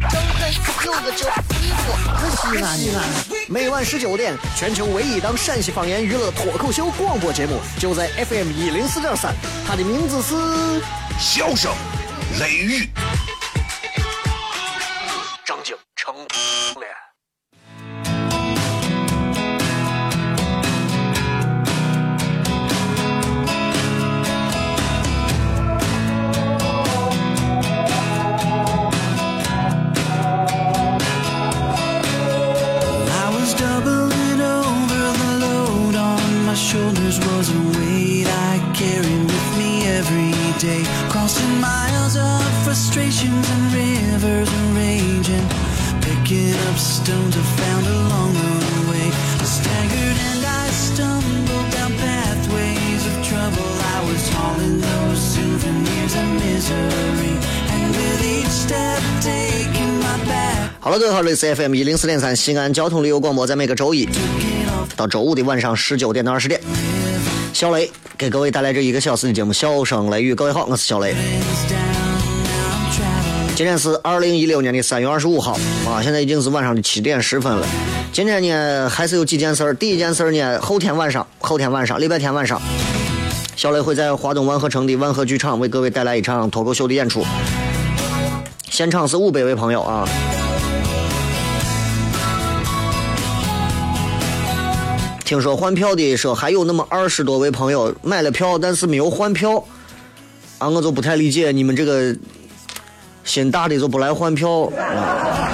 张张张张开有个叫李波，可西安西安。每晚十九点，全球唯一档陕西方言娱乐脱口秀广播节目，就在 FM 一零四点三。它的名字是《笑声雷雨》。好了，各位好，这里是 FM 一零四点三西安交通旅游广播，在每个周一到周五的晚上十九点到二十点，小雷给各位带来这一个小时的节目《笑声雷雨》。各位好，我是小雷。今天是二零一六年的三月二十五号啊，现在已经是晚上的七点十分了。今天呢，还是有几件事儿。第一件事儿呢，后天晚上，后天晚上，礼拜天晚上，小雷会在华东万和城的万和剧场为各位带来一场脱口秀的演出，现场是五百位朋友啊。听说换票的说还有那么二十多位朋友买了票，但是没有换票，啊，我就不太理解你们这个心大的就不来换票，啊、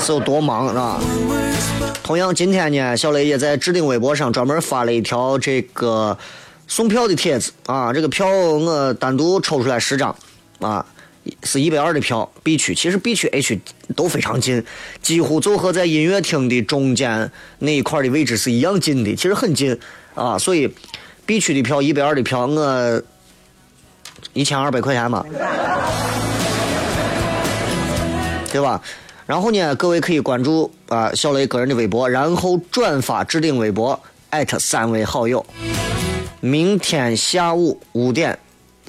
是有多忙啊？同样，今天呢，小雷也在置顶微博上专门发了一条这个送票的帖子啊，这个票我单独抽出来十张，啊。是一百二的票，B 区其实 B 区 A 区都非常近，几乎就和在音乐厅的中间那一块的位置是一样近的，其实很近啊。所以 B 区的票一百二的票，我一千二百块钱嘛，对吧？然后呢，各位可以关注啊小雷个人的微博，然后转发置顶微博艾特三位好友，明天下午五点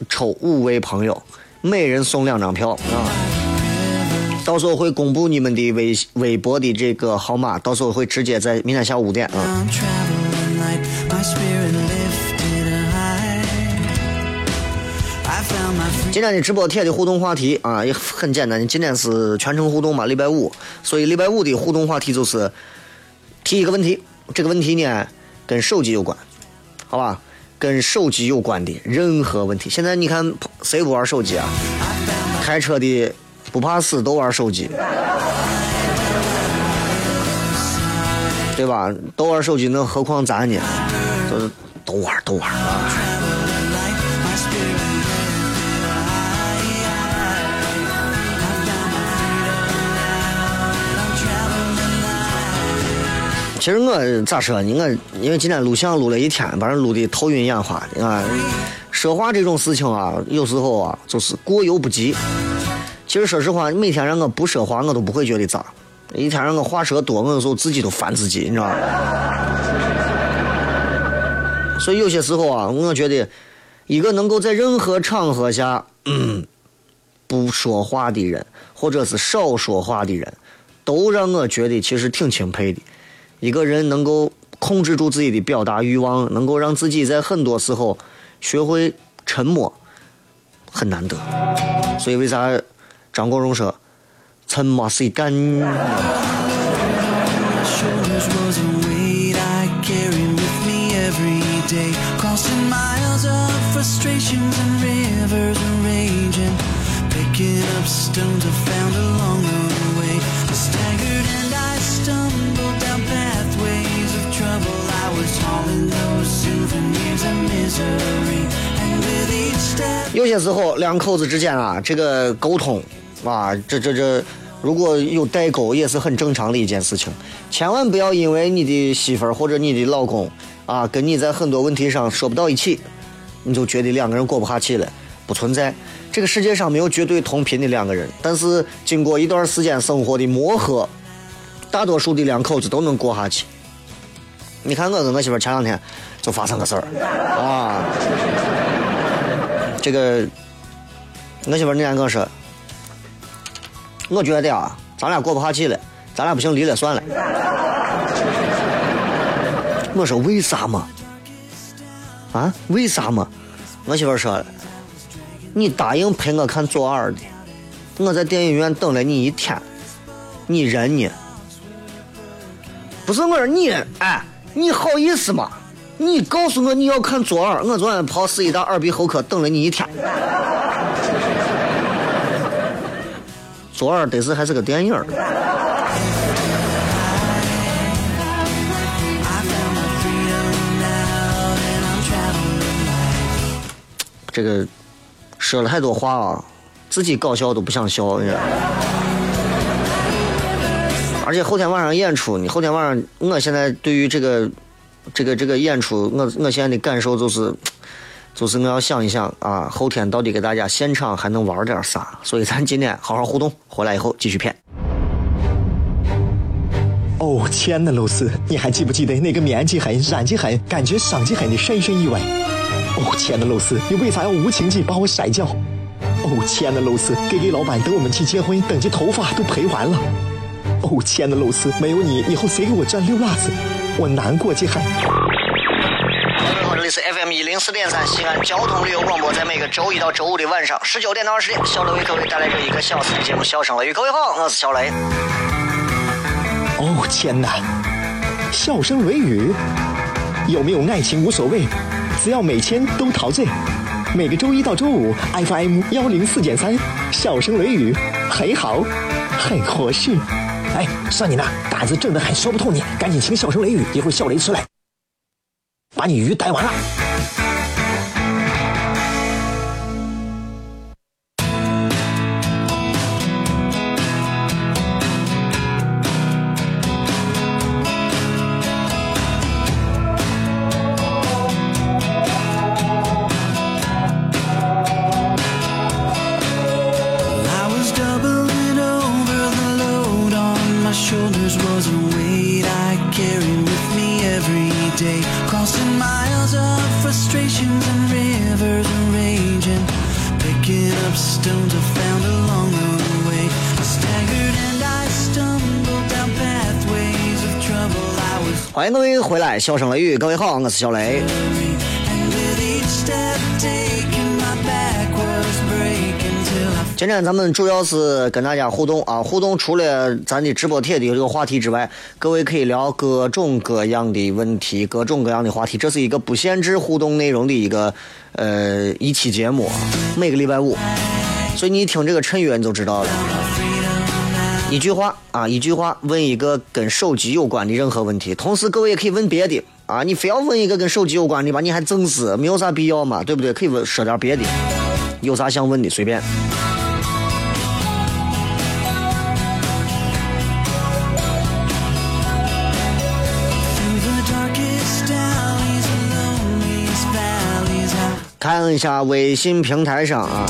抽五位朋友。每人送两张票啊！到时候会公布你们的微微博的这个号码，到时候会直接在明天下午五点啊。今天的直播贴的互动话题啊，也很简单。今天是全程互动嘛，礼拜五，所以礼拜五的互动话题就是提一个问题，这个问题呢跟手机有关，好吧？跟手机有关的任何问题，现在你看谁不玩手机啊？开车的不怕死都玩手机，对吧？都玩手机，那何况咱呢？都都玩都玩啊！其实我咋说呢？我因为今天录像录了一天，把人录的头晕眼花的啊。说话这种事情啊，有时候啊就是过犹不及。其实说实话，每天让我不说话，我都不会觉得咋。一天让我话说多，我有时候自己都烦自己，你知道吗？所以有些时候啊，我觉得一个能够在任何场合下嗯不说话的人，或者是少说话的人，都让我觉得其实挺钦佩的。一个人能够控制住自己的表达欲望，能够让自己在很多时候学会沉默，很难得。所以为啥张国荣说“沉默是金”？有些时候，两口子之间啊，这个沟通啊，这这这如果有代沟，也是很正常的一件事情。千万不要因为你的媳妇儿或者你的老公啊，跟你在很多问题上说不到一起，你就觉得两个人过不下去了。不存在，这个世界上没有绝对同频的两个人，但是经过一段时间生活的磨合，大多数的两口子都能过下去。你看我跟我媳妇前两天就发生个事儿啊，这个我媳妇那天跟我说，我觉得啊，咱俩过不下去了，咱俩不行离了算了。我说为啥嘛？啊，为啥嘛？我媳妇儿说。你答应陪我看左耳的，我在电影院等了你一天，你人呢？不是我说你，哎，你好意思吗？你告诉我你要看左耳，我昨天跑四医大耳鼻喉科等了你一天。左耳得是还是个电影。这个。说了太多话啊，自己搞笑都不想笑，你知道而且后天晚上演出呢，后天晚上我现在对于这个这个这个演出，我我现在的感受就是，就是我要想一想啊，后天到底给大家现场还能玩点啥？所以咱今天好好互动，回来以后继续骗。哦，亲爱的露丝，你还记不记得那个面积狠、染技狠、感觉伤及狠的深深意外？哦，亲爱的露丝，你为啥要无情地把我甩掉？哦，亲爱的露丝给给老板等我们去结婚，等这头发都赔完了。哦，亲爱的露丝，没有你，以后谁给我蘸溜辣子？我难过极了。这里是 FM 一零四点三西安交通旅游广播，在每个周一到周五的晚上十九点到二十点，小雷为各位带来这一个小时的节目《笑声雷雨》。各位好，我是小雷。哦，天哪！笑声雷雨，有没有爱情无所谓。只要每天都陶醉，每个周一到周五，FM 幺零四点三，笑声雷雨，很好，很合适。哎，算你那胆子正的很，说不透你，赶紧请笑声雷雨，一会儿笑雷出来，把你鱼逮完了。笑声雷雨，各位好，我是小雷。今天咱们主要是跟大家互动啊，互动除了咱的直播贴的这个话题之外，各位可以聊各种各样的问题，各种各样的话题，这是一个不限制互动内容的一个呃一期节目，每个礼拜五，所以你一听这个衬乐你就知道了。一句话啊，一句话问一个跟手机有关的任何问题，同时各位也可以问别的啊。你非要问一个跟手机有关的吧，你还整死，没有啥必要嘛，对不对？可以问说点别的，有啥想问的随便。看一下微信平台上啊，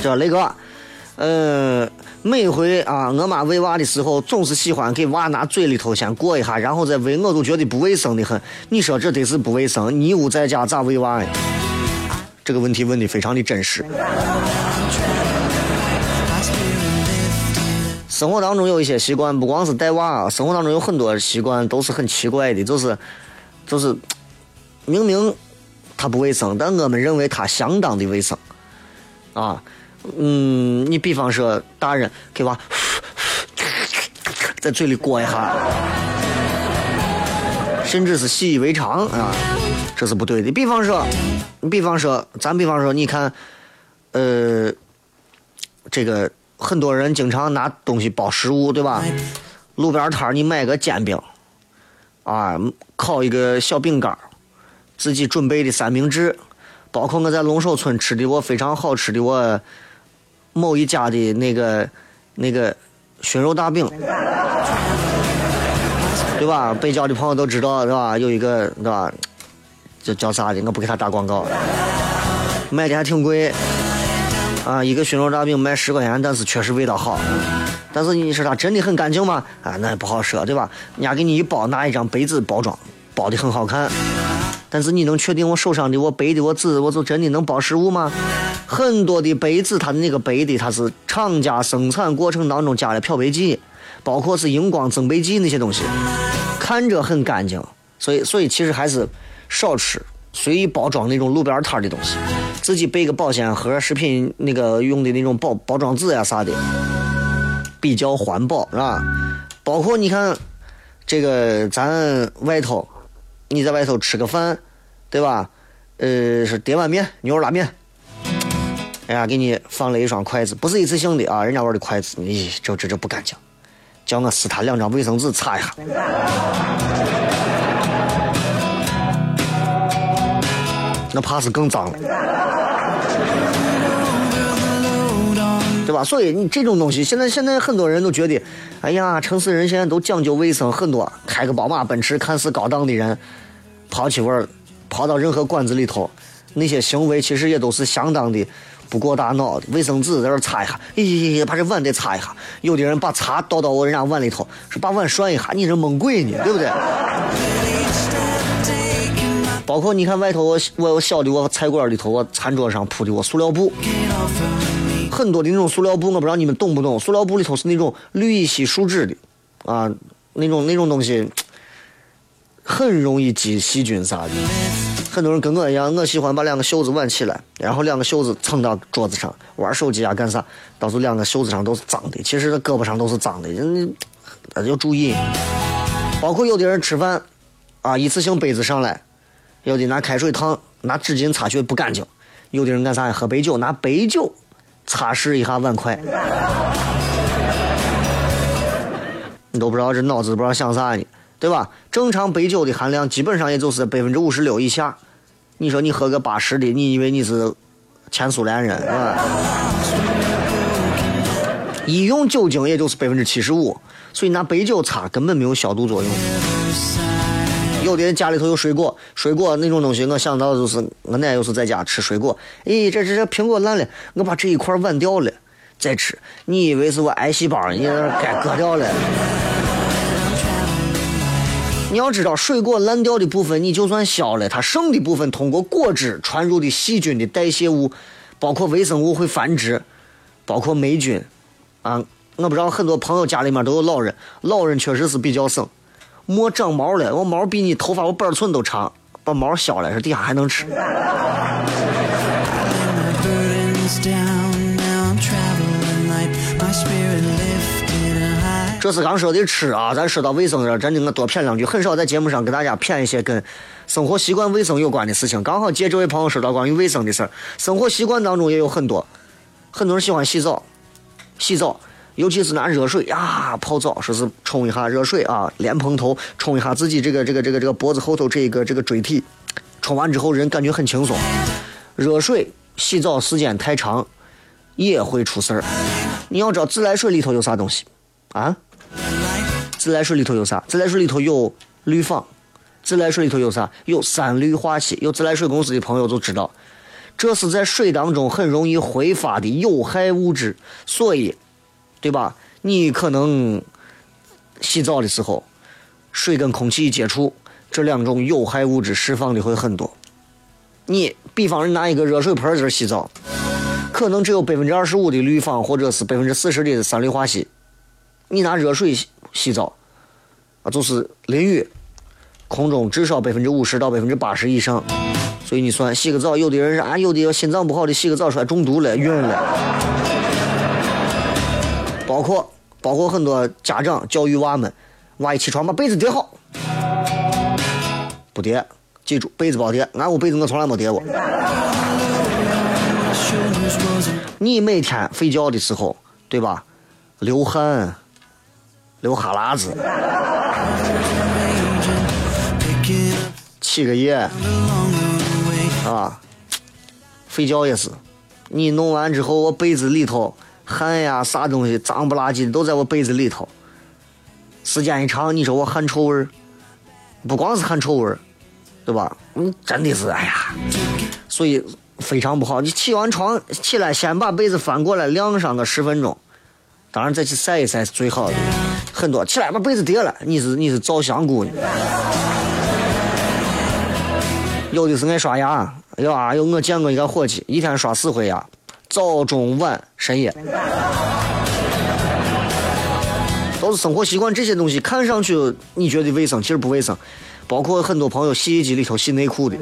叫雷哥，呃。每回啊，我妈喂娃的时候，总是喜欢给娃拿嘴里头先过一下，然后再喂，我都觉得不卫生的很。你说这得是不卫生？你屋在家咋喂娃呀？这个问题问的非常的真实。生活当中有一些习惯，不光是带娃，啊生活当中有很多习惯都是很奇怪的，就是，就是，明明它不卫生，但我们认为它相当的卫生，啊。嗯，你比方说，大人给娃 在嘴里过一下，甚至是习以为常啊，这是不对的。比方说，你比方说，咱比方说，你看，呃，这个很多人经常拿东西包食物，对吧？路边摊你买个煎饼，啊，烤一个小饼干，自己准备的三明治，包括我在龙首村吃的我非常好吃的我。某一家的那个那个熏肉大饼，对吧？北郊的朋友都知道，对吧？有一个，对吧？这叫啥的？我不给他打广告，卖的还挺贵。啊，一个熏肉大饼卖十块钱，但是确实味道好。但是你说它真的很干净吗？啊，那也不好说，对吧？人家给你一包，拿一张杯子包装，包的很好看。但是你能确定我手上的我背的我纸，我就真的能包食物吗？很多的杯子，它的那个杯的，它是厂家生产过程当中加了漂白剂，包括是荧光增白剂那些东西，看着很干净。所以，所以其实还是少吃随意包装那种路边摊的东西，自己备个保鲜盒、食品那个用的那种包包装纸呀啥的，比较环保，是吧？包括你看，这个咱外头，你在外头吃个饭，对吧？呃，是点碗面，牛肉拉面，哎呀，给你放了一双筷子，不是一次性的啊，人家玩的筷子，咦，这这这不干净，叫我撕他两张卫生纸擦一下。那怕是更脏了，对吧？所以你这种东西，现在现在很多人都觉得，哎呀，城市人现在都讲究卫生，很多开个宝马、奔驰看似高档的人，跑起味儿，抛到任何馆子里头，那些行为其实也都是相当的不过大脑的。卫生纸在这擦一下，咦，把这碗得擦一下。有的人把茶倒到我人家碗里头，是把碗涮一下，你这猛鬼呢，对不对？包括你看外头我我小的我菜馆里头我餐桌上铺的我塑料布，很多的那种塑料布我不知道你们懂不懂？塑料布里头是那种氯乙烯树脂的，啊，那种那种东西很容易积细菌啥的。很多人跟我一样，我喜欢把两个袖子挽起来，然后两个袖子撑到桌子上玩手机啊干啥，到时候两个袖子上都是脏的，其实那胳膊上都是脏的，人要注意。包括有的人吃饭啊，一次性杯子上来。有的拿开水烫，拿纸巾擦去不干净；有的人干啥呀？喝白酒，拿白酒擦拭一下碗筷。你都不知道这脑子不知道想啥呢，对吧？正常白酒的含量基本上也就是百分之五十六以下。你说你喝个八十的，你以为你是前苏联人啊？医用酒精也就是百分之七十五，所以拿白酒擦根本没有消毒作用。有的人家里头有水果，水果那种东西，我想到就是我奶有时在家吃水果，咦，这这这苹果烂了，我把这一块剜掉了再吃。你以为是我癌细胞？你该割掉了。你要知道，水果烂掉的部分，你就算削了，它剩的部分通过果汁传入的细菌的代谢物，包括微生物会繁殖，包括霉菌，啊，我不知道很多朋友家里面都有老人，老人确实是比较省。莫长毛了，我毛比你头发我板寸都长，把毛削了，这底下还能吃。这是刚说的吃啊，咱说到卫生上，真的我多谝两句，很少在节目上给大家谝一些跟生活习惯、卫生有关的事情。刚好借这位朋友说到关于卫生的事儿，生活习惯当中也有很多，很多人喜欢洗澡，洗澡。尤其是拿热水呀泡澡，说是冲一下热水啊，莲蓬头冲一下自己这个这个这个这个脖子后头这一个这个椎体，冲完之后人感觉很轻松。热水洗澡时间太长也会出事儿。你要知道自来水里头有啥东西啊？自来水里头有啥？自来水里头有氯仿。自来水里头有啥？有三氯化硒。有自来水公司的朋友就知道，这是在水当中很容易挥发的有害物质，所以。对吧？你可能洗澡的时候，水跟空气一接触，这两种有害物质释放的会很多。你比方说拿一个热水盆在这洗澡，可能只有百分之二十五的氯仿或者是百分之四十的三氯化硒。你拿热水洗洗澡，啊，就是淋浴，空中至少百分之五十到百分之八十以上。所以你算洗个澡，有的人是啊，有的心脏不好的洗个澡出来中毒了，晕了。包括包括很多家长教育娃们，娃一起床把被子叠好，不叠，记住被子不叠。俺屋被子我从来没叠过。你每天睡觉的时候，对吧？流汗，流哈喇子，起个夜，啊，睡觉也是。你弄完之后，我被子里头。汗呀啥东西脏不拉几的都在我被子里头。时间一长，你说我汗臭味儿，不光是汗臭味儿，对吧？嗯，真的是哎呀，所以非常不好。你起完床起来，先把被子翻过来晾上个十分钟，当然再去晒一晒是最好的。很多起来把被子叠了，你是你是造香菇呢？有的是爱刷牙，哎呀，有我见过一个伙计，一天刷四回牙，早中晚深夜。都是生活习惯，这些东西看上去你觉得卫生，其实不卫生。包括很多朋友洗衣机里头洗内裤的。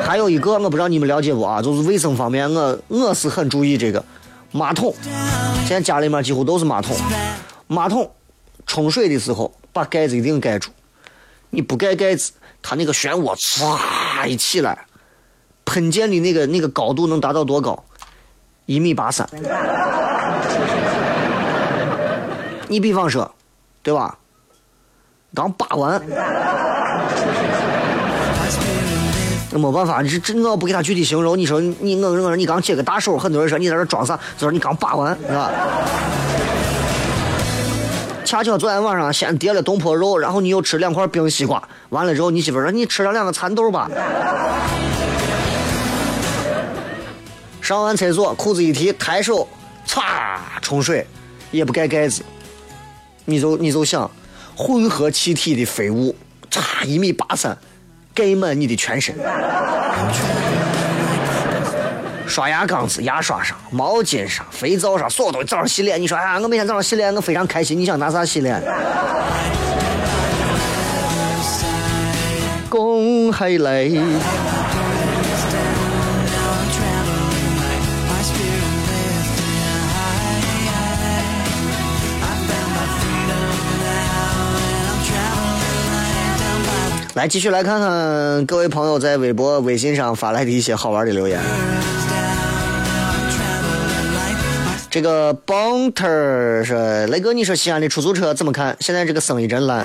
还有一个我不知道你们了解不啊？就是卫生方面，我我是很注意这个马桶。现在家里面几乎都是马桶，马桶冲水的时候把盖子一定盖住。你不盖盖子，它那个漩涡唰一起来，喷溅的那个那个高度能达到多高？一米八三。你比方说，对吧？刚扒完，那没办法，你这我不给他具体形容，你说你我我说你刚接个大手，很多人说你在这装啥？就说你刚扒完，是吧？恰巧昨天晚上先叠了东坡肉，然后你又吃两块冰西瓜，完了之后你媳妇说你吃了两个蚕豆吧。上完厕所，裤子一提，抬手，歘，冲水，也不盖盖子。你就你就想，混合气体的废物，嚓一米八三，盖满你的全身。刷牙缸子、牙刷上、毛巾上、肥皂上，所有东西早上洗脸。你说啊，我每天早上洗脸，我非常开心。你想拿啥洗脸？公海来。来，继续来看看各位朋友在微博、微信上发来的一些好玩的留言。这个 Bonter 说：“雷哥，你说西安的出租车怎么看？现在这个生意真烂。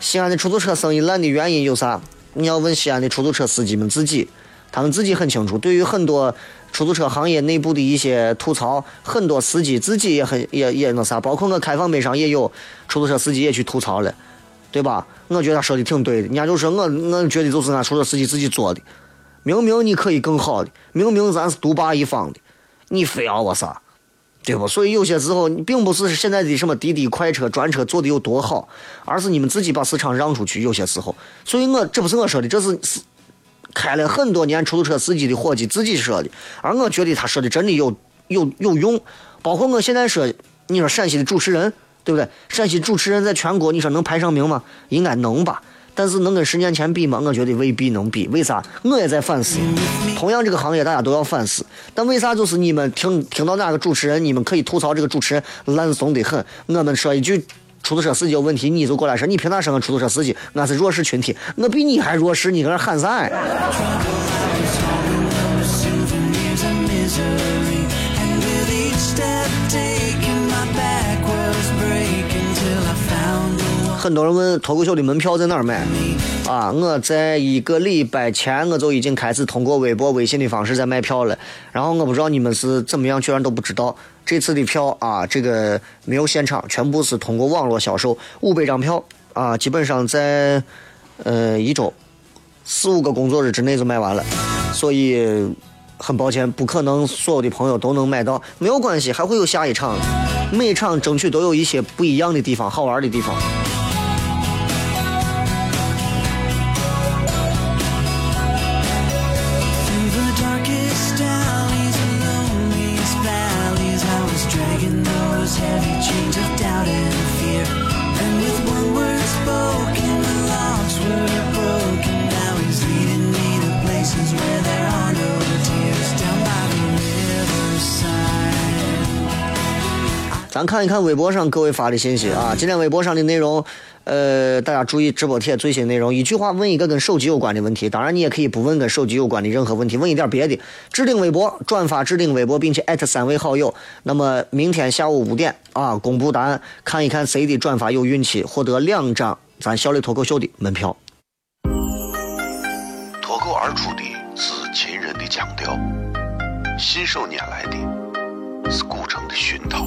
西安的出租车生意烂的原因有啥？你要问西安的出租车司机们自己，他们自己很清楚。对于很多出租车行业内部的一些吐槽，很多司机自己也很也也那啥，包括我开放杯上也有出租车司机也去吐槽了。”对吧？我觉得他说的挺对的。人家就说我，我觉得就是俺出租车司机自己做的。明明你可以更好的，明明咱是独霸一方的，你非要我啥？对不？所以有些时候，你并不是现在的什么滴滴快车、专车做的有多好，而是你们自己把市场让出去。有些时候，所以我这不是我说的，这是是开了很多年出租车司机的伙计自己说的。而我觉得他说的真的有有有用。包括我现在说，你说陕西的主持人。对不对？陕西主持人在全国，你说能排上名吗？应该能吧。但是能跟十年前比吗？我觉得未必能比。为啥？我也在反思。同样这个行业，大家都要反思。但为啥就是你们听听到哪个主持人，你们可以吐槽这个主持人烂怂得很。我们说一句出租车司机有问题，你就过来说你凭啥说我出租车司机？俺是弱势群体，我比你还弱势，你搁那喊啥？很多人问脱口秀的门票在哪儿买啊？我在一个礼拜前我就已经开始通过微博、微信的方式在卖票了。然后我不知道你们是怎么样，居然都不知道。这次的票啊，这个没有现场，全部是通过网络销售，五百张票啊，基本上在呃一周四五个工作日之内就卖完了。所以很抱歉，不可能所有的朋友都能买到，没有关系，还会有下一场。每场争取都有一些不一样的地方，好玩的地方。看一看微博上各位发的信息啊！今天微博上的内容，呃，大家注意直播贴最新内容。一句话问一个跟手机有关的问题，当然你也可以不问跟手机有关的任何问题，问一点别的。置顶微博，转发置顶微博，并且艾特三位好友。那么明天下午五点啊，公布答案，看一看谁的转发有运气，获得两张咱小磊脱口秀的门票。脱口而出的是秦人的腔调。信手拈来的是古城的熏陶，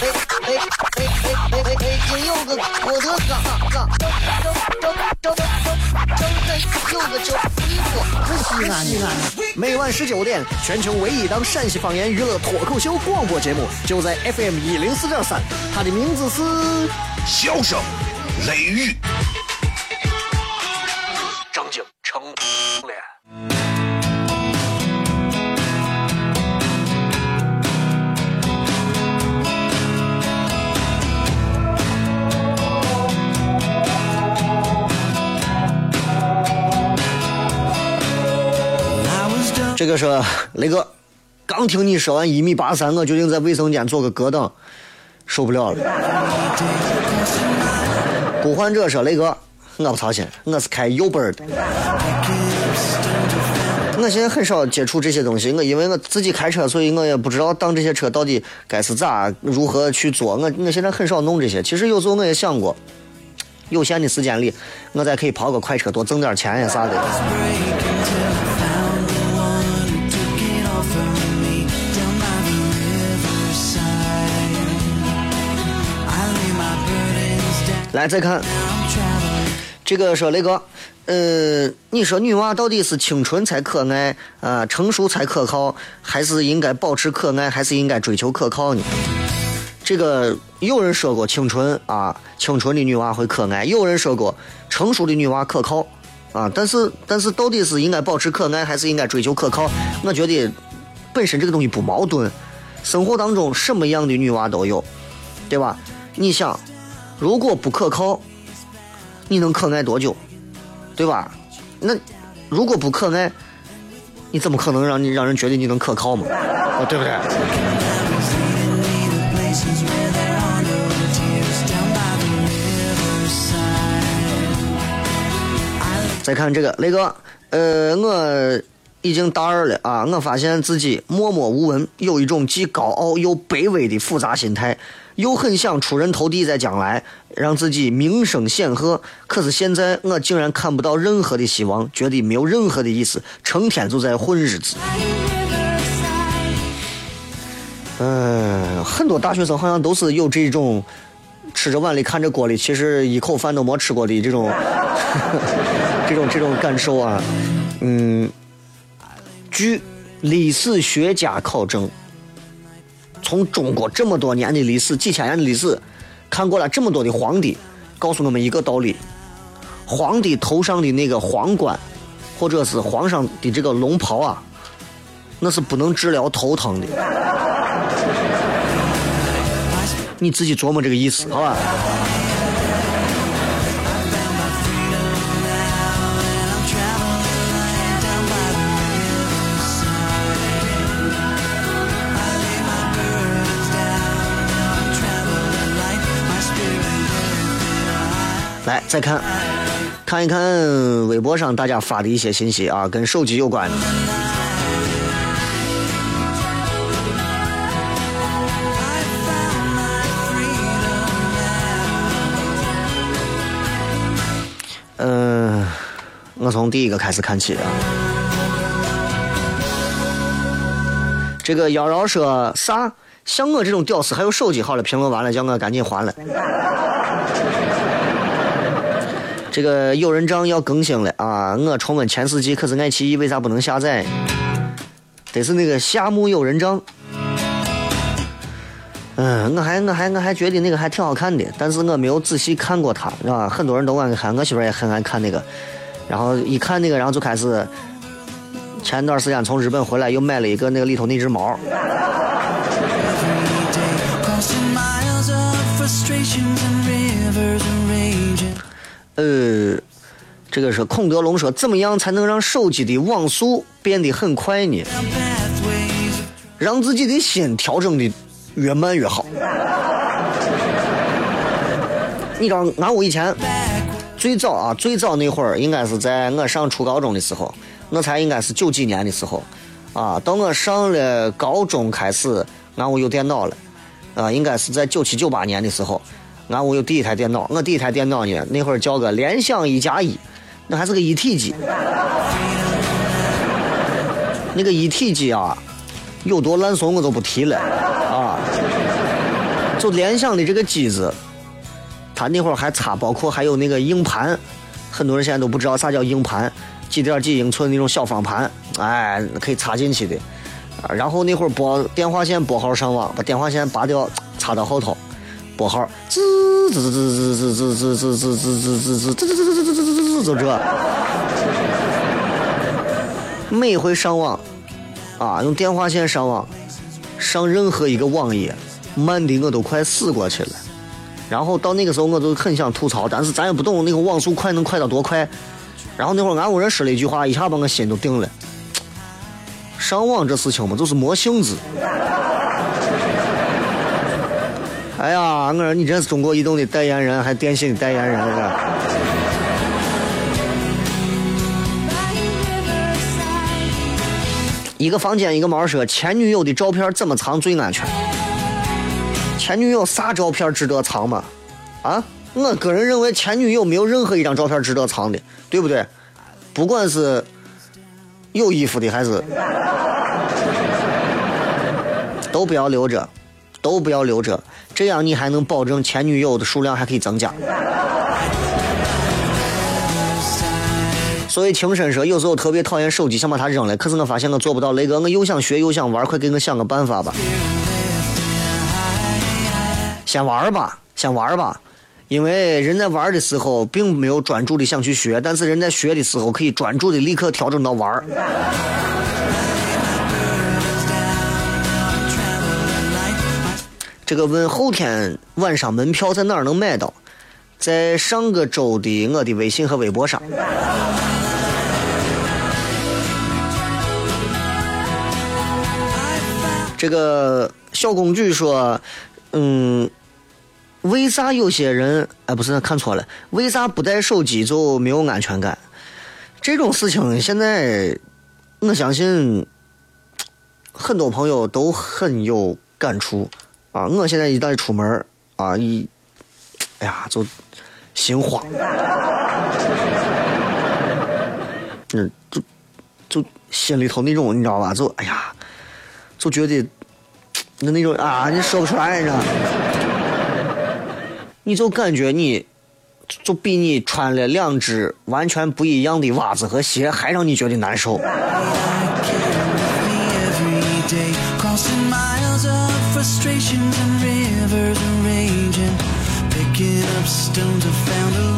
哎哎哎！北京有个郭德纲，纲张张张张张张有个叫李波，西安西安，每晚十九点，全球唯一档陕西方言娱乐脱口秀广播节目，就在 FM 一零四点三，它的名字是笑声雷雨，张景成脸。这个说雷哥，刚听你说完一米八三，我决定在卫生间做个格挡，受不了了。孤患者说雷哥，我不操心，我是开右本的。我现在很少接触这些东西，我因为我自己开车，所以我也不知道当这些车到底该是咋如何去做。我我现在很少弄这些。其实有时候我也想过，有限的时间里，我再可以跑个快车，多挣点钱呀啥的。来，再看这个说雷哥，呃，你说女娃到底是清纯才可爱啊，成熟才可靠，还是应该保持可爱，还是应该追求可靠呢？这个有人说过清纯啊，清纯的女娃会可爱；有人说过成熟的女娃可靠啊。但是，但是到底是应该保持可爱，还是应该追求可靠？我觉得本身这个东西不矛盾，生活当中什么样的女娃都有，对吧？你想。如果不可靠，你能可爱多久？对吧？那如果不可爱，你怎么可能让你让人觉得你能可靠嘛？对不对？再看这个雷哥，呃，我已经大二了啊，我发现自己默默无闻，有一种既高傲又卑微的复杂心态。又很想出人头地，在将来让自己名声显赫，可是现在我竟然看不到任何的希望，觉得没有任何的意思，成天就在混日子。嗯，很多大学生好像都是有这种吃着碗里看着锅里，其实一口饭都没吃过的这种 这种这种感受啊。嗯，据历史学家考证。从中国这么多年的历史，几千年的历史，看过了这么多的皇帝，告诉我们一个道理：皇帝头上的那个皇冠，或者是皇上的这个龙袍啊，那是不能治疗头疼的。你自己琢磨这个意思，好吧？来，再看，看一看微博上大家发的一些信息啊，跟手机有关。嗯，我从第一个开始看起啊。这个妖娆说啥？像我这种屌丝还有手机？好了，评论完了，叫我赶紧还了。这个有人账要更新了啊！我重温前四季，可是爱奇艺为啥不能下载？得是那个夏目友人帐。嗯，我还我还我还觉得那个还挺好看的，但是我没有仔细看过它，是吧？很多人都爱看，我媳妇也很爱看那个。然后一看那个，然后就开始。前段时间从日本回来，又买了一个那个里头那只猫。呃，这个是孔德龙说，怎么样才能让手机的网速变得很快呢？让自己的心调整的越慢越好。你知道，俺我以前最早啊，最早那会儿，应该是在我上初高中的时候，我才应该是九几年的时候，啊，到我上了高中开始，俺屋有电脑了，啊，应该是在九七九八年的时候，俺屋有第一台电脑。我第一台电脑呢，那会儿叫个联想一加一，那还是个一体机。那个一体机啊，有多烂怂我都不提了啊。就联想的这个机子，它那会儿还插，包括还有那个硬盘，很多人现在都不知道啥叫硬盘，几点几英寸那种小方盘，哎，可以插进去的。然后那会儿拨电话线拨号上网，把电话线拔掉，插到后头，拨号，滋滋滋滋滋滋滋滋滋滋滋滋滋滋滋滋滋滋滋，就这。每回上网，啊，用电话线上网，上任何一个网页，慢的我都快死过去了。然后到那个时候，我就很想吐槽，但是咱也不懂那个网速快能快到多快。然后那会儿俺屋人说了一句话，一下把我心都定了。上网这事情嘛，就是没性子。哎呀，我说你这是中国移动的代言人，还电信的代言人啊！一个房间一个猫说，前女友的照片怎么藏最安全？前女友啥照片值得藏吗？啊，我个人认为前女友没有任何一张照片值得藏的，对不对？不管是有衣服的还是，都不要留着，都不要留着，这样你还能保证前女友的数量还可以增加。所以情深说，有时候特别讨厌手机，想把它扔了，可是我发现我做不到。雷哥，我又想学又想玩，快给我想个办法吧。先玩吧，先玩吧，因为人在玩的时候并没有专注的想去学，但是人在学的时候可以专注的立刻调整到玩。这个问后天晚上门票在哪儿能买到？在上个周的我的微信和微博上。这个小公举说，嗯，为啥有些人哎不是看错了？为啥不带手机就没有安全感？这种事情现在我相信很多朋友都很有感触啊！我现在一旦出门啊，一哎呀就心慌，嗯，就就心里头那种你知道吧？就哎呀。就觉得那那种啊，你说不出来，你知道？你就感觉你就比你穿了两只完全不一样的袜子和鞋还让你觉得难受。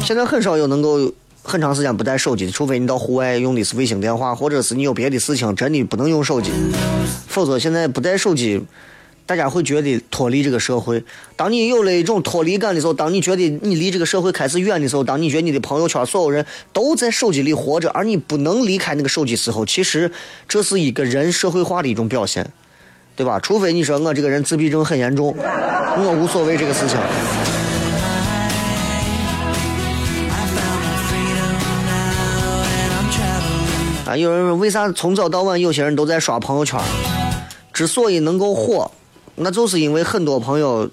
现在很少有能够很长时间不带手机的，除非你到户外用的是卫星电话，或者是你有别的事情真的不能用手机，否则现在不带手机，大家会觉得脱离这个社会。当你有了一种脱离感的时候，当你觉得你离这个社会开始远的时候，当你觉得你的朋友圈所有人都在手机里活着，而你不能离开那个手机时候，其实这是一个人社会化的一种表现，对吧？除非你说我这个人自闭症很严重，我无所谓这个事情。啊，有人说为啥从早到晚有些人都在刷朋友圈？之所以能够火，那就是因为很多朋友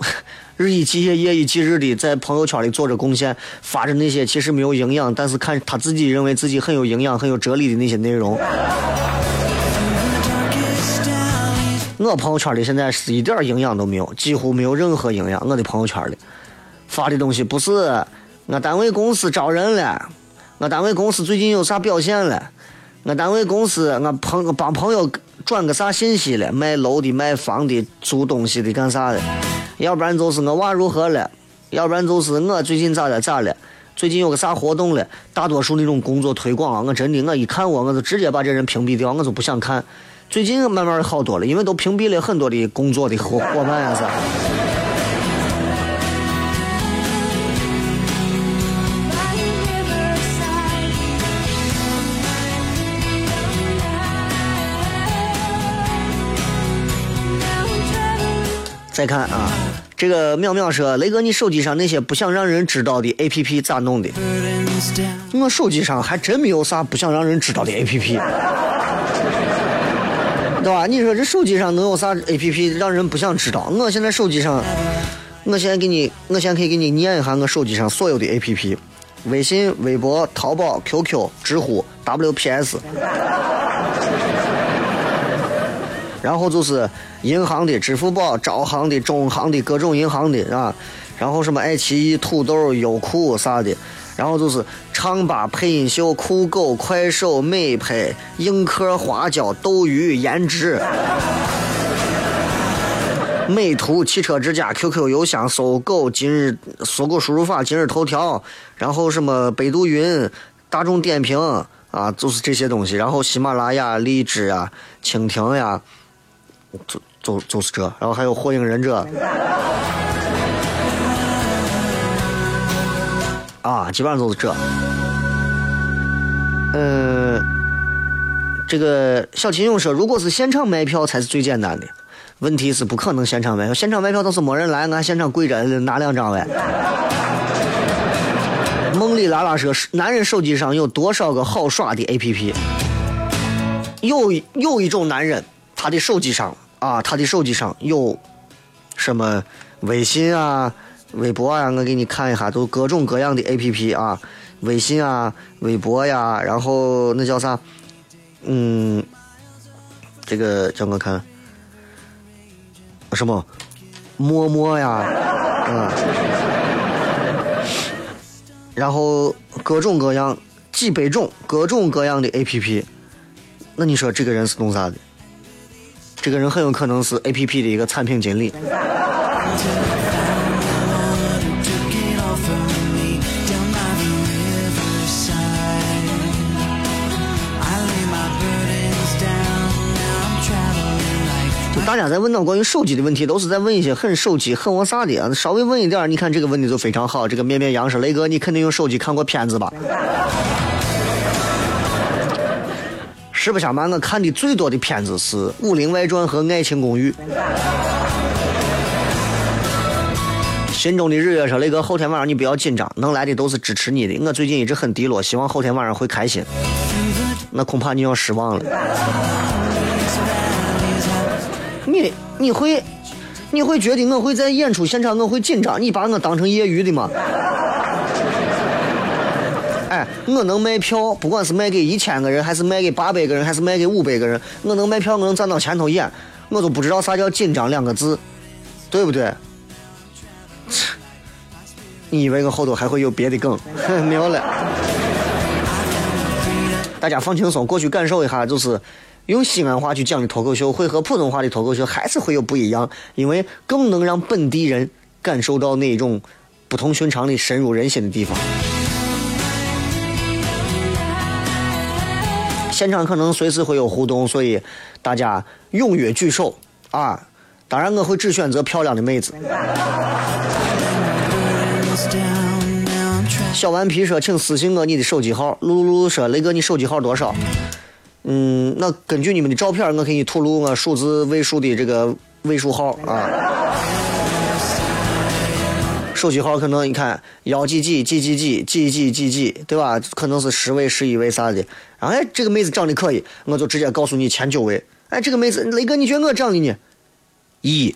日以继夜、夜以继日的在朋友圈里做着贡献，发着那些其实没有营养，但是看他自己认为自己很有营养、很有哲理的那些内容。我朋友圈里现在是一点营养都没有，几乎没有任何营养。我的朋友圈里发的东西不是我单位公司招人了。我单位公司最近有啥表现了？我单位公司我朋帮朋友转个啥信息了？卖楼的、卖房的、租东西的干啥的？要不然就是我娃如何了？要不然就是我最近咋了咋了？最近有个啥活动了？大多数那种工作推广啊，我真的我一看我我就直接把这人屏蔽掉，我就不想看。最近慢慢好多了，因为都屏蔽了很多的工作的伙伙伴呀啥。再看啊，这个淼淼说：“雷哥，你手机上那些不想让人知道的 A P P 咋弄的？”我手机上还真没有啥不想让人知道的 A P P。对吧？你说这手机上能有啥 A P P 让人不想知道？我现在手机上，我现在给你，我现在可以给你念一下我手机上所有的 A P P：微信、微博、淘宝、Q Q、知乎、W P S。然后就是银行的支付宝、招行的、中行的各种银行的啊，然后什么爱奇艺、土豆、优酷啥的，然后就是唱吧、配音秀、酷狗、快手、美拍、映客、花椒、斗鱼、颜值。美图、汽车之家、QQ 邮箱、搜狗、今日搜狗输入法、今日头条，然后什么百度云、大众点评啊，就是这些东西。然后喜马拉雅、荔枝啊、蜻蜓呀。就就就是这，然后还有火影忍者，啊，基本上都是这。嗯，这个小秦勇说，如果是现场卖票才是最简单的，问题是不可能现场卖票，现场卖票都是没人来，俺现场跪着拿两张呗。梦里拉拉说，男人手机上有多少个好耍的 APP？有有一种男人。他的手机上啊，他的手机上有什么微信啊、微博啊？我给你看一下，都各种各样的 A P P 啊，微信啊、微博呀，然后那叫啥？嗯，这个叫我看什么？陌陌呀，嗯，然后各种各样几百种各种各样的 A P P，那你说这个人是弄啥的？这个人很有可能是 A P P 的一个产品经理。家在问到关于手机的问题，都是在问一些很手机、很我啥的啊。稍微问一点，你看这个问题就非常好。这个面面羊说：“雷哥，你肯定用手机看过片子吧？”实不相瞒，我看的最多的片子是《武林外传》和《爱情公寓》。心中的日月说：“雷哥，后天晚上你不要紧张，能来的都是支持你的。我最近一直很低落，希望后天晚上会开心。那恐怕你要失望了。你会你会觉得我会在演出现场我会紧张？你把我当成业余的吗？” 哎，我能卖票，不管是卖给一千个人，还是卖给八百个人，还是卖给五百个人，我能卖票，我能站到前头演，我都不知道啥叫紧张两个字，对不对？你以为我后头还会有别的梗？没有了。大家放轻松，过去感受一下，就是用西安话去讲的脱口秀，会和普通话的脱口秀还是会有不一样，因为更能让本地人感受到那种不同寻常的深入人心的地方。现场可能随时会有互动，所以大家踊跃举手啊！当然，我会只选择漂亮的妹子。小顽皮说：“请私信我你的手机号。”露露说：“雷哥，你手机号多少？”嗯，那根据你们的照片，我给你吐露我数字位数的这个位数号啊。手机号可能你看幺几几几几几几几几几，对吧？可能是十位、十一位啥的。然后哎，这个妹子长得可以，我就直接告诉你前九位。哎，这个妹子，雷哥，你觉得我长得呢？一。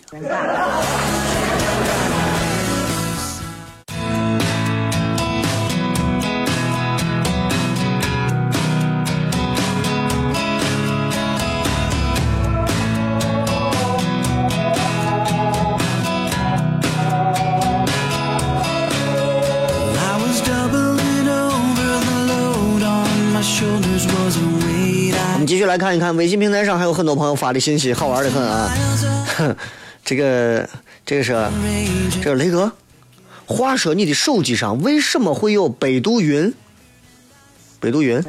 来看一看微信平台上还有很多朋友发的信息，好玩的很啊！这个这个是这是雷哥，话说你的手机上为什么会有百度云？百度云？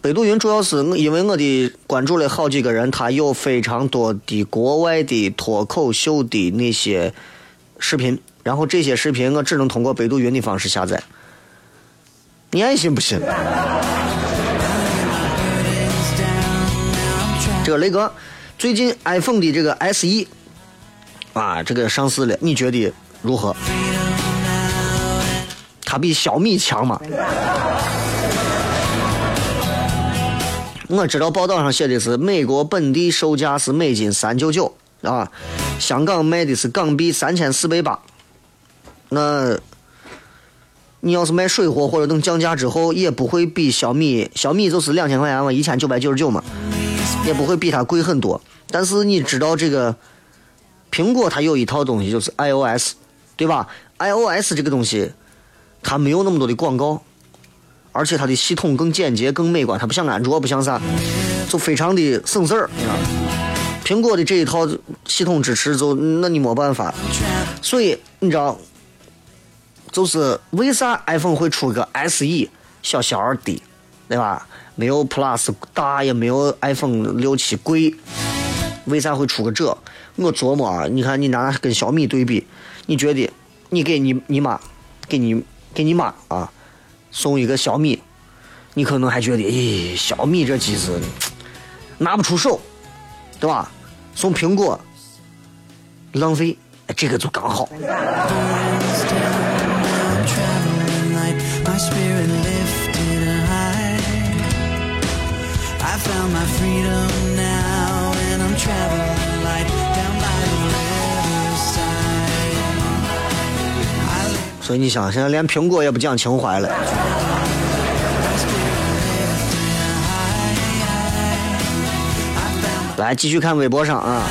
百度云主要是因为我的关注了好几个人，他有非常多的国外的脱口秀的那些视频，然后这些视频我只能通过百度云的方式下载。你爱信不信？这个雷哥，最近 iPhone 的这个 SE 啊，这个上市了，你觉得如何？它比小米强吗？我知道报道上写的是美国本地售价是美金三九九啊，香港卖的是港币三千四百八。那你要是卖水货或者等降价之后，也不会比小米小米就是两千块钱嘛，一千九百九十九嘛，也不会比它贵很多。但是你知道这个苹果它有一套东西就是 iOS，对吧？iOS 这个东西它没有那么多的广告，而且它的系统更简洁、更美观，它不像安卓，不像啥，就非常的省事儿。你知道，苹果的这一套系统支持，就那你没办法。所以你知道，就是为啥 iPhone 会出个 SE 小小的，对吧？没有 Plus 大，也没有 iPhone 六七贵。为啥会出个这？我琢磨啊，你看你拿跟小米对比，你觉得你给你你妈，给你给你妈啊送一个小米，你可能还觉得，咦，小米这机子拿不出手，对吧？送苹果浪费，这个就刚好。Traveling light, my spirit lifted high. I found my freedom now, and I'm traveling light down by the riverside. 所以你想，现在连苹果也不讲情怀了。来，继续看微博上啊。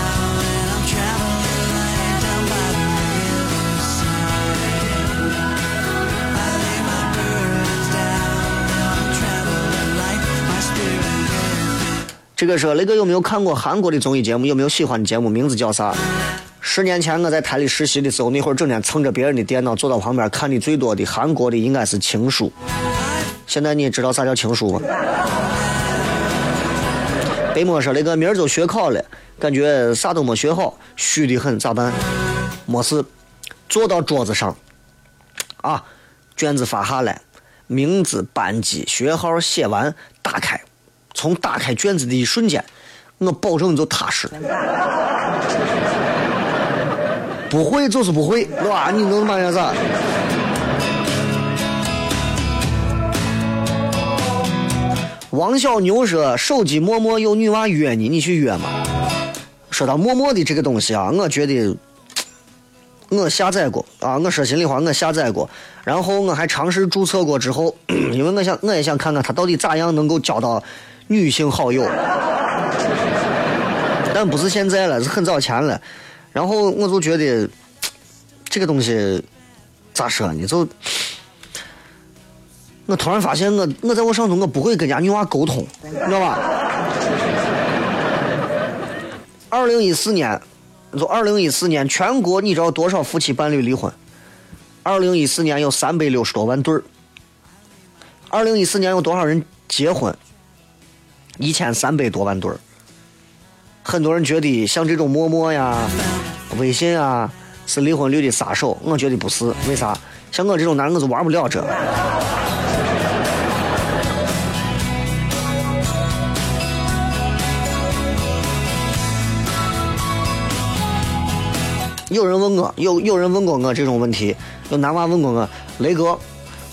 这个说雷哥有没有看过韩国的综艺节目？有没有喜欢的节目？名字叫啥？十年前我在台里实习的时候，那会儿整天蹭着别人的电脑，坐到旁边看的最多的韩国的应该是《情书》。现在你知道啥叫情书吗？北漠说雷哥明儿就学考了，感觉啥都没学好，虚的很，咋办？没事，坐到桌子上，啊，卷子发下来，名字、班级、学号写完，打开，从打开卷子的一瞬间，我保证你就踏实。不会就是不会，对吧？你能嘛样子？王小牛说：“手机陌陌有女娃约你，你去约吗？”说到陌陌的这个东西啊，我觉得我下载过啊，我说心里话，我下载过，然后我还尝试注册过之后，因为我想我也想看看他到底咋样能够交到女性好友，但不是现在了，是很早前了。然后我就觉得这个东西咋说呢？就我突然发现我我在我上头我不会跟人家女娃沟通，你知道吧？二零一四年，就二零一四年，全国你知道多少夫妻伴侣离婚？二零一四年有三百六十多万对儿。二零一四年有多少人结婚？一千三百多万对儿。很多人觉得像这种陌陌呀、微信啊是离婚率的杀手，我觉得不是。为啥？像我这种男人，我就玩不了这。有人问我，有有人问过我这种问题，有男娃问过我，雷哥，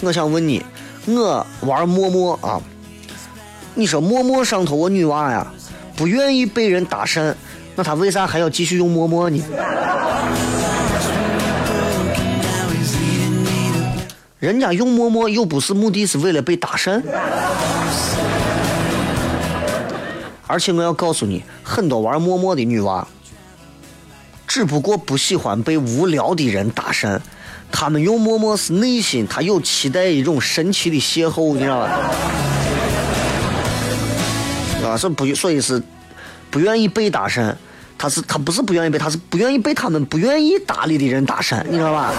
我想问你，我玩陌陌啊，你说陌陌上头我女娃呀，不愿意被人搭讪，那她为啥还要继续用陌陌呢？人家用陌陌又不是目的是为了被搭讪，而且我要告诉你，很多玩陌陌的女娃，只不过不喜欢被无聊的人搭讪，她们用陌陌是内心她有期待一种神奇的邂逅，你知道吧？是不，所以是不愿意被搭讪，他是他不是不愿意被，他是不愿意被他们不愿意搭理的人搭讪，你知道吧？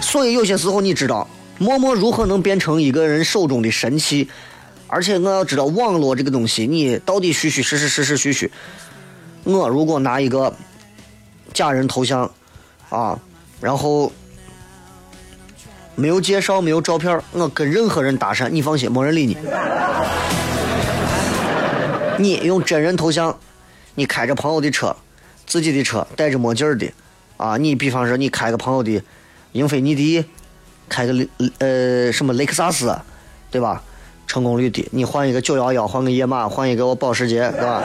所以有些时候你知道，陌陌如何能变成一个人手中的神器？而且我要知道网络这个东西，你到底虚虚实实实实虚虚。我如果拿一个假人头像啊，然后没有介绍、没有照片，我跟任何人搭讪，你放心，没人理你。你用真人头像，你开着朋友的车，自己的车，戴着墨镜的，啊，你比方说你开个朋友的英菲尼迪，开个呃什么雷克萨斯，对吧？成功率低，你换一个九幺幺，换个野马，换一个我保时捷，对吧？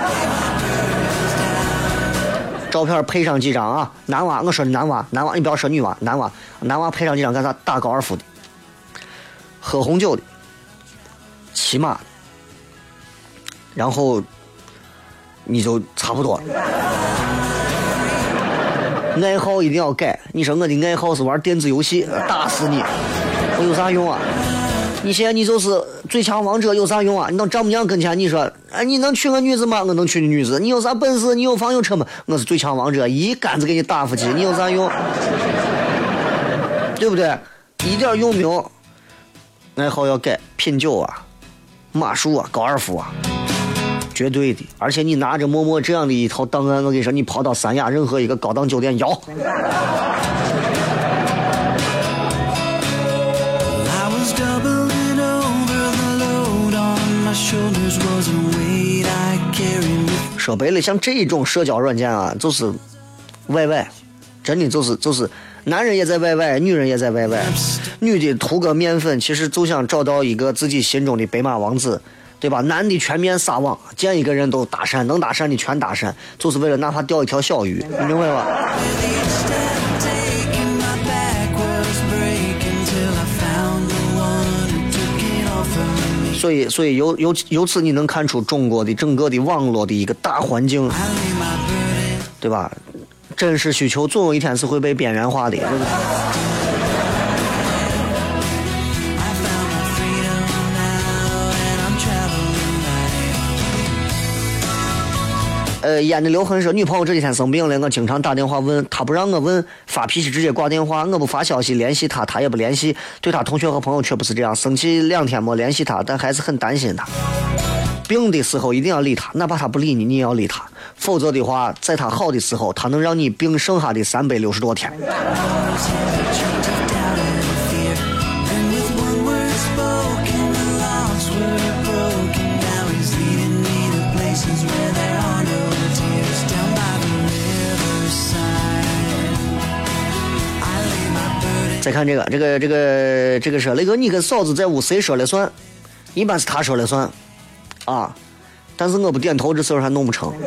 照片配上几张啊，男娃，我说的男娃，男娃，你不要说女娃，男娃，男娃配上几张干啥？打高尔夫的，喝红酒的，骑马的，然后你就差不多了。爱好一定要改，你说我的爱好是玩电子游戏，打死你，我有啥用啊？你现在你就是最强王者有啥用啊？你到丈母娘跟前你说，哎，你能娶个女子吗？我能娶女子。你有啥本事？你有房有车吗？我是最强王者，一杆子给你打出去，你有啥用？对不对？一点用没有。爱好要改，品酒啊，马术啊，高尔夫啊，绝对的。而且你拿着陌陌这样的一套档案，我跟你说，你跑到三亚任何一个高档酒店摇。说白了，像这种社交软件啊，就是 YY，真的就是就是，男人也在 YY，女人也在 YY，女的涂个面粉，其实就想找到一个自己心中的白马王子，对吧？男的全面撒网，见一个人都搭讪，能搭讪的全搭讪，就是为了哪怕钓一条小鱼，你明白吧？所以，所以由由由此你能看出中国的整个的网络的一个大环境，对吧？真实需求总有一天是会被边缘化的。呃，演的刘恒说，女朋友这几天生病了，我经常打电话问，她不让我问，发脾气直接挂电话，我不发消息联系她，她也不联系，对她同学和朋友却不是这样，生气两天没联系她，但还是很担心她。病的时候一定要理她，哪怕她不理你，你也要理她，否则的话，在她好的时候，她能让你病剩下的三百六十多天。再看这个，这个，这个，这个是雷哥，你跟嫂子在屋谁说了算？一般是他说了算，啊，但是我不点头，这事儿还弄不成。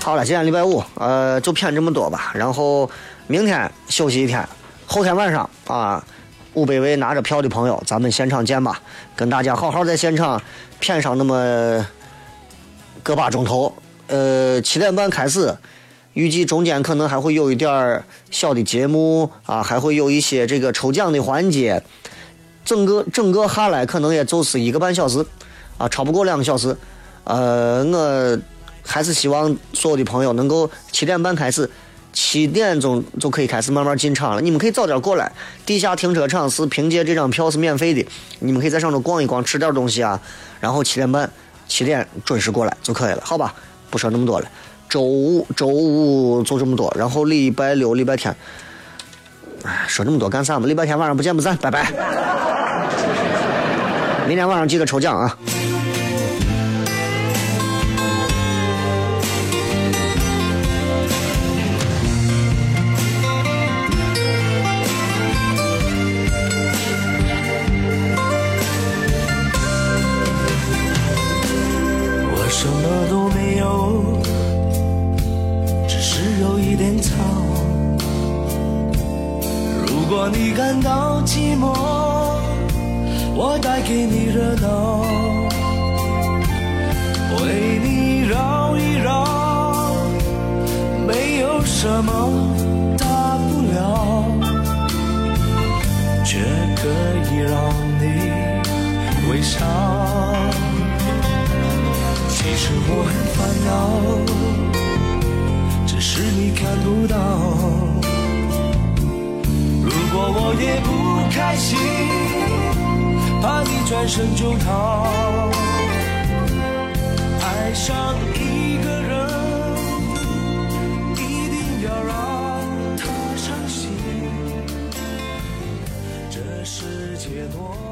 好了，今天礼拜五，呃，就骗这么多吧。然后明天休息一天，后天晚上啊，五百位拿着票的朋友，咱们现场见吧，跟大家好好在现场骗上那么个把钟头。呃，七点半开始，预计中间可能还会有一点儿小的节目啊，还会有一些这个抽奖的环节。整个整个下来可能也就是一个半小时，啊，超不过两个小时。呃，我还是希望所有的朋友能够七点半开始，七点钟就可以开始慢慢进场了。你们可以早点过来，地下停车场是凭借这张票是免费的，你们可以在上头逛一逛，吃点东西啊，然后七点半、七点准时过来就可以了，好吧？不说那么多了。周五周五就这么多，然后礼拜六、礼拜天，哎，说这么多干啥嘛？礼拜天晚上不见不散，拜拜。明天晚上记得抽奖啊！寂寞，我带给你热闹，为你绕一绕，没有什么大不了，却可以让你微笑。其实我很烦恼，只是你看不到。如果我也不开心怕你转身就逃。爱上一个人一定要让他伤心。这世界多